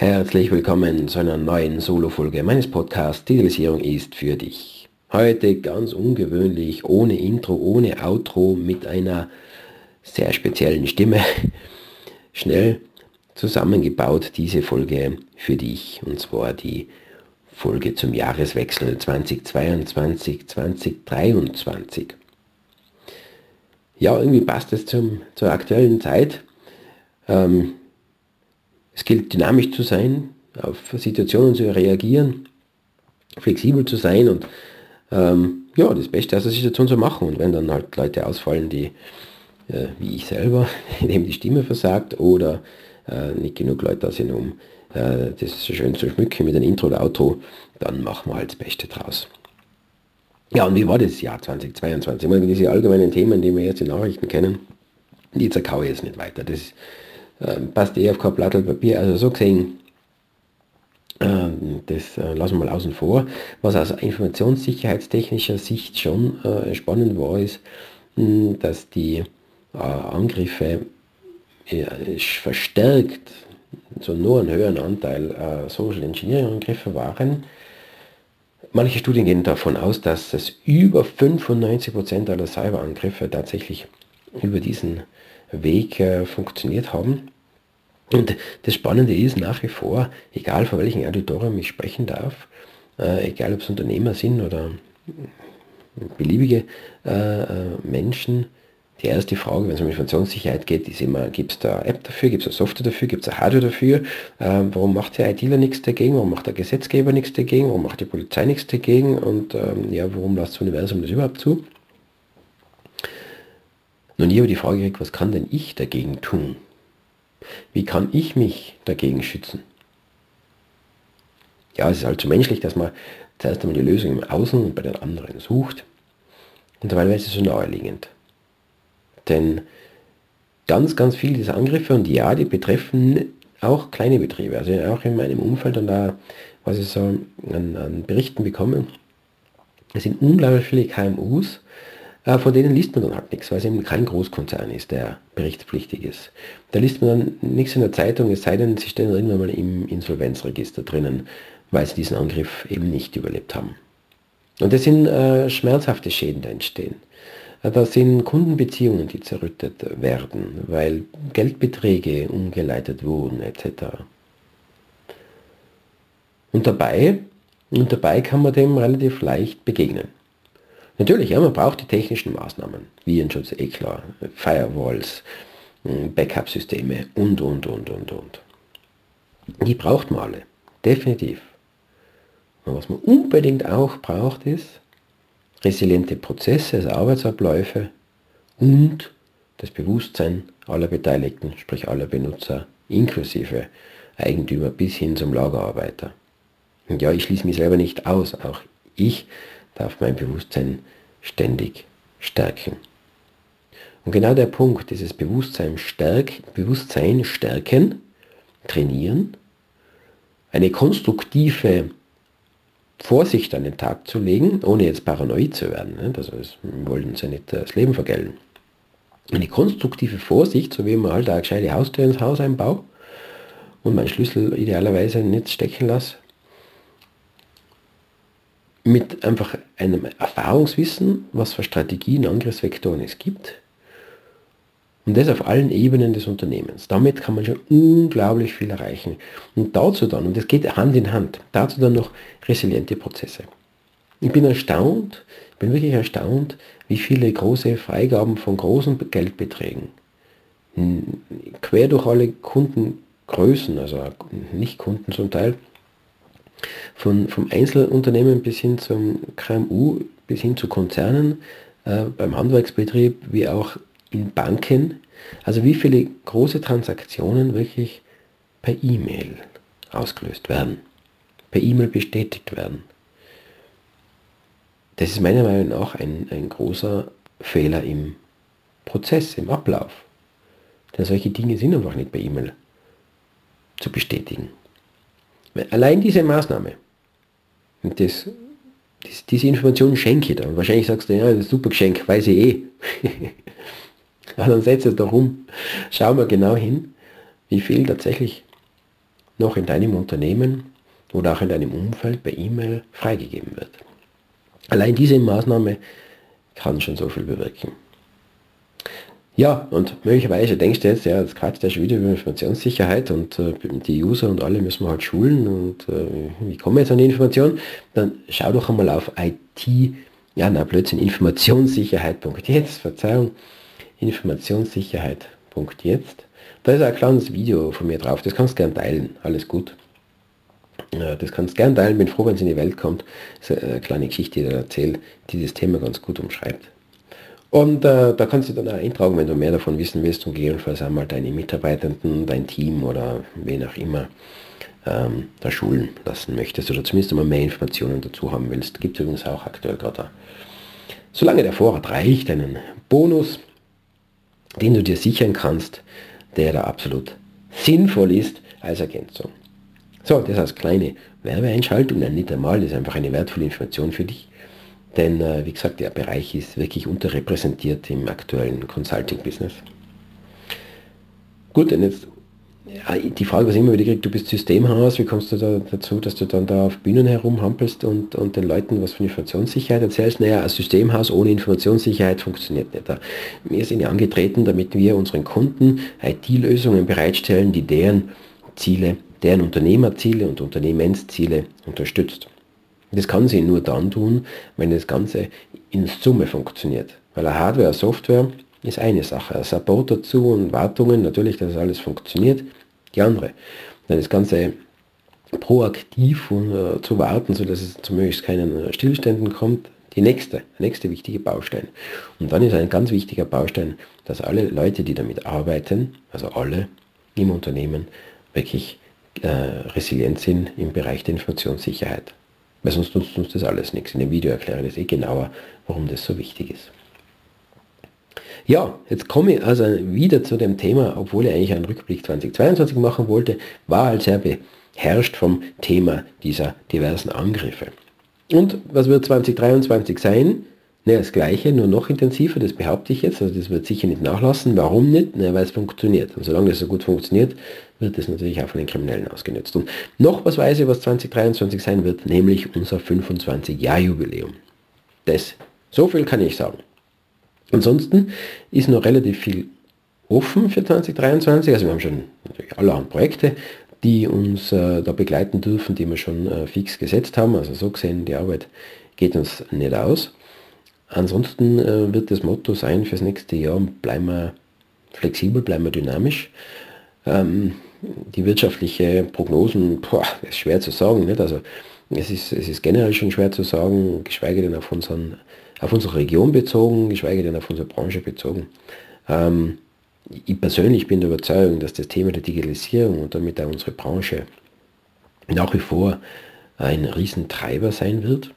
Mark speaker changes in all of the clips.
Speaker 1: Herzlich willkommen zu einer neuen Solo-Folge meines Podcasts Digitalisierung ist für dich. Heute ganz ungewöhnlich, ohne Intro, ohne Outro, mit einer sehr speziellen Stimme. Schnell zusammengebaut diese Folge für dich. Und zwar die Folge zum Jahreswechsel 2022-2023. Ja, irgendwie passt es zum, zur aktuellen Zeit. Ähm, es gilt dynamisch zu sein, auf Situationen zu reagieren, flexibel zu sein und ähm, ja, das Beste aus der Situation zu machen. Und wenn dann halt Leute ausfallen, die, äh, wie ich selber, dem die Stimme versagt oder äh, nicht genug Leute da sind, um äh, das schön zu schmücken mit einem Intro oder Outro, dann machen wir halt das Beste draus. Ja, und wie war das Jahr 2022? Ich meine, diese allgemeinen Themen, die wir jetzt in Nachrichten kennen, die zerkaue ich jetzt nicht weiter. Das ähm, passt eh auf kein Blatt Papier. Also so gesehen, ähm, das äh, lassen wir mal außen vor. Was aus informationssicherheitstechnischer Sicht schon äh, spannend war, ist, mh, dass die äh, Angriffe verstärkt so nur einen höheren Anteil Social Engineering Angriffe waren. Manche Studien gehen davon aus, dass es über 95% aller Cyberangriffe tatsächlich über diesen Weg äh, funktioniert haben. Und das Spannende ist nach wie vor, egal von welchem Auditorium ich sprechen darf, äh, egal ob es Unternehmer sind oder beliebige äh, äh, Menschen, die erste Frage, wenn es um Informationssicherheit geht, ist immer, gibt es da App dafür, gibt es eine Software dafür, gibt es eine Hardware dafür, äh, warum macht der ITler nichts dagegen, warum macht der Gesetzgeber nichts dagegen, warum macht die Polizei nichts dagegen und ähm, ja, warum lässt das Universum das überhaupt zu? Nun hier aber die Frage, was kann denn ich dagegen tun? Wie kann ich mich dagegen schützen? Ja, es ist halt so menschlich, dass man zuerst einmal die Lösung im Außen und bei den anderen sucht. Und es so naheliegend. Denn ganz, ganz viele dieser Angriffe, und ja, die betreffen auch kleine Betriebe. Also auch in meinem Umfeld und da, was ich so an, an Berichten bekomme, es sind unglaublich viele KMUs, von denen liest man dann halt nichts, weil es eben kein Großkonzern ist, der berichtspflichtig ist. Da liest man dann nichts in der Zeitung, es sei denn, sie stehen irgendwann mal im Insolvenzregister drinnen, weil sie diesen Angriff eben nicht überlebt haben. Und das sind äh, schmerzhafte Schäden, die entstehen. Äh, da sind Kundenbeziehungen, die zerrüttet werden, weil Geldbeträge umgeleitet wurden, etc. Und dabei, und dabei kann man dem relativ leicht begegnen. Natürlich, ja, man braucht die technischen Maßnahmen, Virenschutz, eh klar, Firewalls, hm, Backup-Systeme und, und, und, und, und. Die braucht man alle, definitiv. Und was man unbedingt auch braucht, ist resiliente Prozesse, also Arbeitsabläufe und das Bewusstsein aller Beteiligten, sprich aller Benutzer, inklusive Eigentümer bis hin zum Lagerarbeiter. Und ja, ich schließe mich selber nicht aus, auch ich darf mein Bewusstsein ständig stärken. Und genau der Punkt, dieses Bewusstsein, stärk, Bewusstsein stärken, trainieren, eine konstruktive Vorsicht an den Tag zu legen, ohne jetzt paranoid zu werden. Ne? Also wir wollen uns ja nicht das Leben vergelten. Eine konstruktive Vorsicht, so wie man halt eine gescheite Haustür ins Haus einbaut und meinen Schlüssel idealerweise nicht stecken lasse, mit einfach einem Erfahrungswissen, was für Strategien, Angriffsvektoren es gibt. Und das auf allen Ebenen des Unternehmens. Damit kann man schon unglaublich viel erreichen. Und dazu dann, und das geht Hand in Hand, dazu dann noch resiliente Prozesse. Ich bin erstaunt, ich bin wirklich erstaunt, wie viele große Freigaben von großen Geldbeträgen quer durch alle Kundengrößen, also nicht Kunden zum Teil, von, vom Einzelunternehmen bis hin zum KMU, bis hin zu Konzernen, äh, beim Handwerksbetrieb, wie auch in Banken. Also wie viele große Transaktionen wirklich per E-Mail ausgelöst werden, per E-Mail bestätigt werden. Das ist meiner Meinung nach ein, ein großer Fehler im Prozess, im Ablauf. Denn solche Dinge sind einfach nicht per E-Mail zu bestätigen. Allein diese Maßnahme, das, das, diese Information schenke dir. wahrscheinlich sagst du, ja, das ist super Geschenk, weiß ich eh. ja, dann setz es doch um. Schau mal genau hin, wie viel tatsächlich noch in deinem Unternehmen oder auch in deinem Umfeld per E-Mail freigegeben wird. Allein diese Maßnahme kann schon so viel bewirken. Ja, und möglicherweise denkst du jetzt, ja, jetzt gerade der schon über Informationssicherheit und äh, die User und alle müssen wir halt schulen und äh, wie kommen wir jetzt an die Information? Dann schau doch einmal auf IT, ja, na Blödsinn, Informationssicherheit.jetzt, Verzeihung, Informationssicherheit.jetzt. Da ist ein kleines Video von mir drauf, das kannst du gern teilen, alles gut. Ja, das kannst du gern teilen, bin froh, wenn es in die Welt kommt. Das ist eine kleine Geschichte, die ich erzähle, die das Thema ganz gut umschreibt. Und äh, da kannst du dann auch eintragen, wenn du mehr davon wissen willst und gegebenenfalls einmal deine Mitarbeitenden, dein Team oder wen auch immer ähm, da schulen lassen möchtest oder zumindest einmal mehr Informationen dazu haben willst. Gibt es übrigens auch aktuell gerade. Solange der Vorrat reicht, einen Bonus, den du dir sichern kannst, der da absolut sinnvoll ist als Ergänzung. So, das als kleine Werbeeinschaltung, nein, nicht einmal, das ist einfach eine wertvolle Information für dich. Denn, äh, wie gesagt, der Bereich ist wirklich unterrepräsentiert im aktuellen Consulting-Business. Gut, und jetzt die Frage, was ich immer wieder kriege, du bist Systemhaus, wie kommst du da dazu, dass du dann da auf Bühnen herumhampelst und, und den Leuten was von Informationssicherheit erzählst? Naja, ein Systemhaus ohne Informationssicherheit funktioniert nicht. Wir sind ja angetreten, damit wir unseren Kunden IT-Lösungen bereitstellen, die deren Ziele, deren Unternehmerziele und Unternehmensziele unterstützt. Das kann sie nur dann tun, wenn das Ganze in Summe funktioniert. Weil eine Hardware, Software ist eine Sache. Ein Support dazu und Wartungen, natürlich, dass alles funktioniert, die andere. Dann das Ganze proaktiv und, äh, zu warten, sodass es zu möglichst keinen Stillständen kommt, die nächste, nächste wichtige Baustein. Und dann ist ein ganz wichtiger Baustein, dass alle Leute, die damit arbeiten, also alle im Unternehmen, wirklich äh, resilient sind im Bereich der Informationssicherheit. Weil sonst nutzt uns das alles nichts. In dem Video erkläre ich das eh genauer, warum das so wichtig ist. Ja, jetzt komme ich also wieder zu dem Thema, obwohl ich eigentlich einen Rückblick 2022 machen wollte, war halt sehr beherrscht vom Thema dieser diversen Angriffe. Und was wird 2023 sein? Ne, das gleiche, nur noch intensiver, das behaupte ich jetzt. Also das wird sicher nicht nachlassen. Warum nicht? Ne, weil es funktioniert. Und solange das so gut funktioniert, wird es natürlich auch von den Kriminellen ausgenutzt. Und noch was weiß ich, was 2023 sein wird, nämlich unser 25-Jahr-Jubiläum. Das, so viel kann ich sagen. Ansonsten ist noch relativ viel offen für 2023. Also wir haben schon natürlich allerhand Projekte, die uns äh, da begleiten dürfen, die wir schon äh, fix gesetzt haben. Also so gesehen, die Arbeit geht uns nicht aus. Ansonsten äh, wird das Motto sein fürs nächste Jahr, bleiben wir flexibel, bleiben wir dynamisch. Ähm, die wirtschaftliche Prognosen, boah, ist schwer zu sagen. Nicht? Also es ist, es ist generell schon schwer zu sagen, geschweige denn auf, unseren, auf unsere Region bezogen, geschweige denn auf unsere Branche bezogen. Ähm, ich persönlich bin der Überzeugung, dass das Thema der Digitalisierung und damit auch unsere Branche nach wie vor ein Riesentreiber sein wird.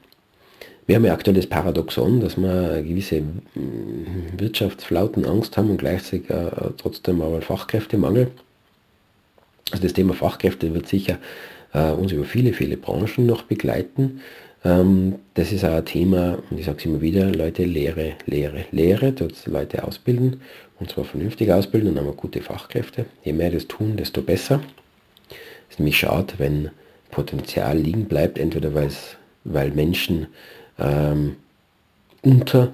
Speaker 1: Wir haben ja aktuell das Paradoxon, dass wir gewisse mm, Wirtschaftsflauten Angst haben und gleichzeitig äh, trotzdem aber Fachkräftemangel. Also das Thema Fachkräfte wird sicher äh, uns über viele, viele Branchen noch begleiten. Ähm, das ist auch ein Thema, und ich sage es immer wieder, Leute Lehre, Lehre, Lehre, dort Leute ausbilden, und zwar vernünftig ausbilden und haben gute Fachkräfte. Je mehr das tun, desto besser. Es ist nämlich schade, wenn Potenzial liegen bleibt, entweder weil Menschen ähm, unter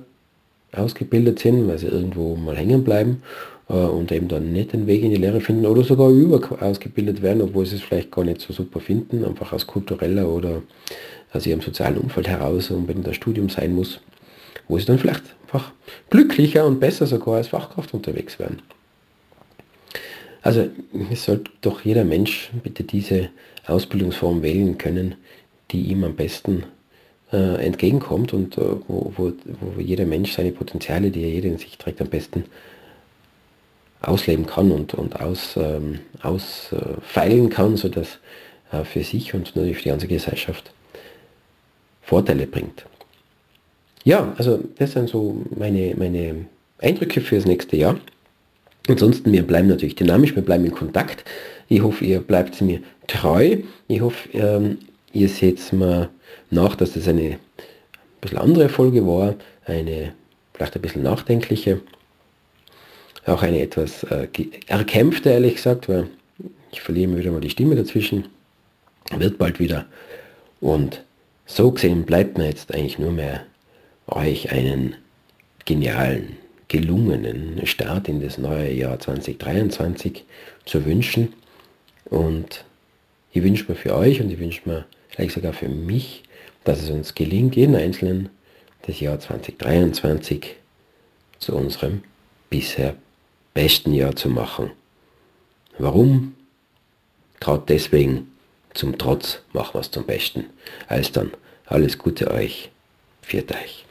Speaker 1: ausgebildet sind, weil sie irgendwo mal hängen bleiben äh, und eben dann nicht den Weg in die Lehre finden oder sogar über ausgebildet werden, obwohl sie es vielleicht gar nicht so super finden, einfach aus kultureller oder aus ihrem sozialen Umfeld heraus unbedingt das Studium sein muss, wo sie dann vielleicht einfach glücklicher und besser sogar als Fachkraft unterwegs werden. Also es sollte doch jeder Mensch bitte diese Ausbildungsform wählen können, die ihm am besten äh, entgegenkommt und äh, wo, wo, wo jeder Mensch seine Potenziale, die er jeder in sich trägt, am besten ausleben kann und, und aus, ähm, ausfeilen kann, sodass äh, für sich und natürlich für die ganze Gesellschaft Vorteile bringt. Ja, also das sind so meine, meine Eindrücke für das nächste Jahr. Ansonsten, wir bleiben natürlich dynamisch, wir bleiben in Kontakt. Ich hoffe, ihr bleibt mir treu. Ich hoffe, ähm, ihr seht mir nach, dass das eine ein bisschen andere Folge war, eine vielleicht ein bisschen nachdenkliche, auch eine etwas äh, erkämpfte, ehrlich gesagt, weil Ich verliere mir wieder mal die Stimme dazwischen. Wird bald wieder. Und so gesehen bleibt mir jetzt eigentlich nur mehr euch einen genialen, gelungenen Start in das neue Jahr 2023 zu wünschen. Und ich wünsche mir für euch und ich wünsche mir vielleicht sogar für mich, dass es uns gelingt, jeden Einzelnen das Jahr 2023 zu unserem bisher besten Jahr zu machen. Warum? Gerade deswegen, zum Trotz machen wir es zum Besten. Als dann, alles Gute euch. Viert euch.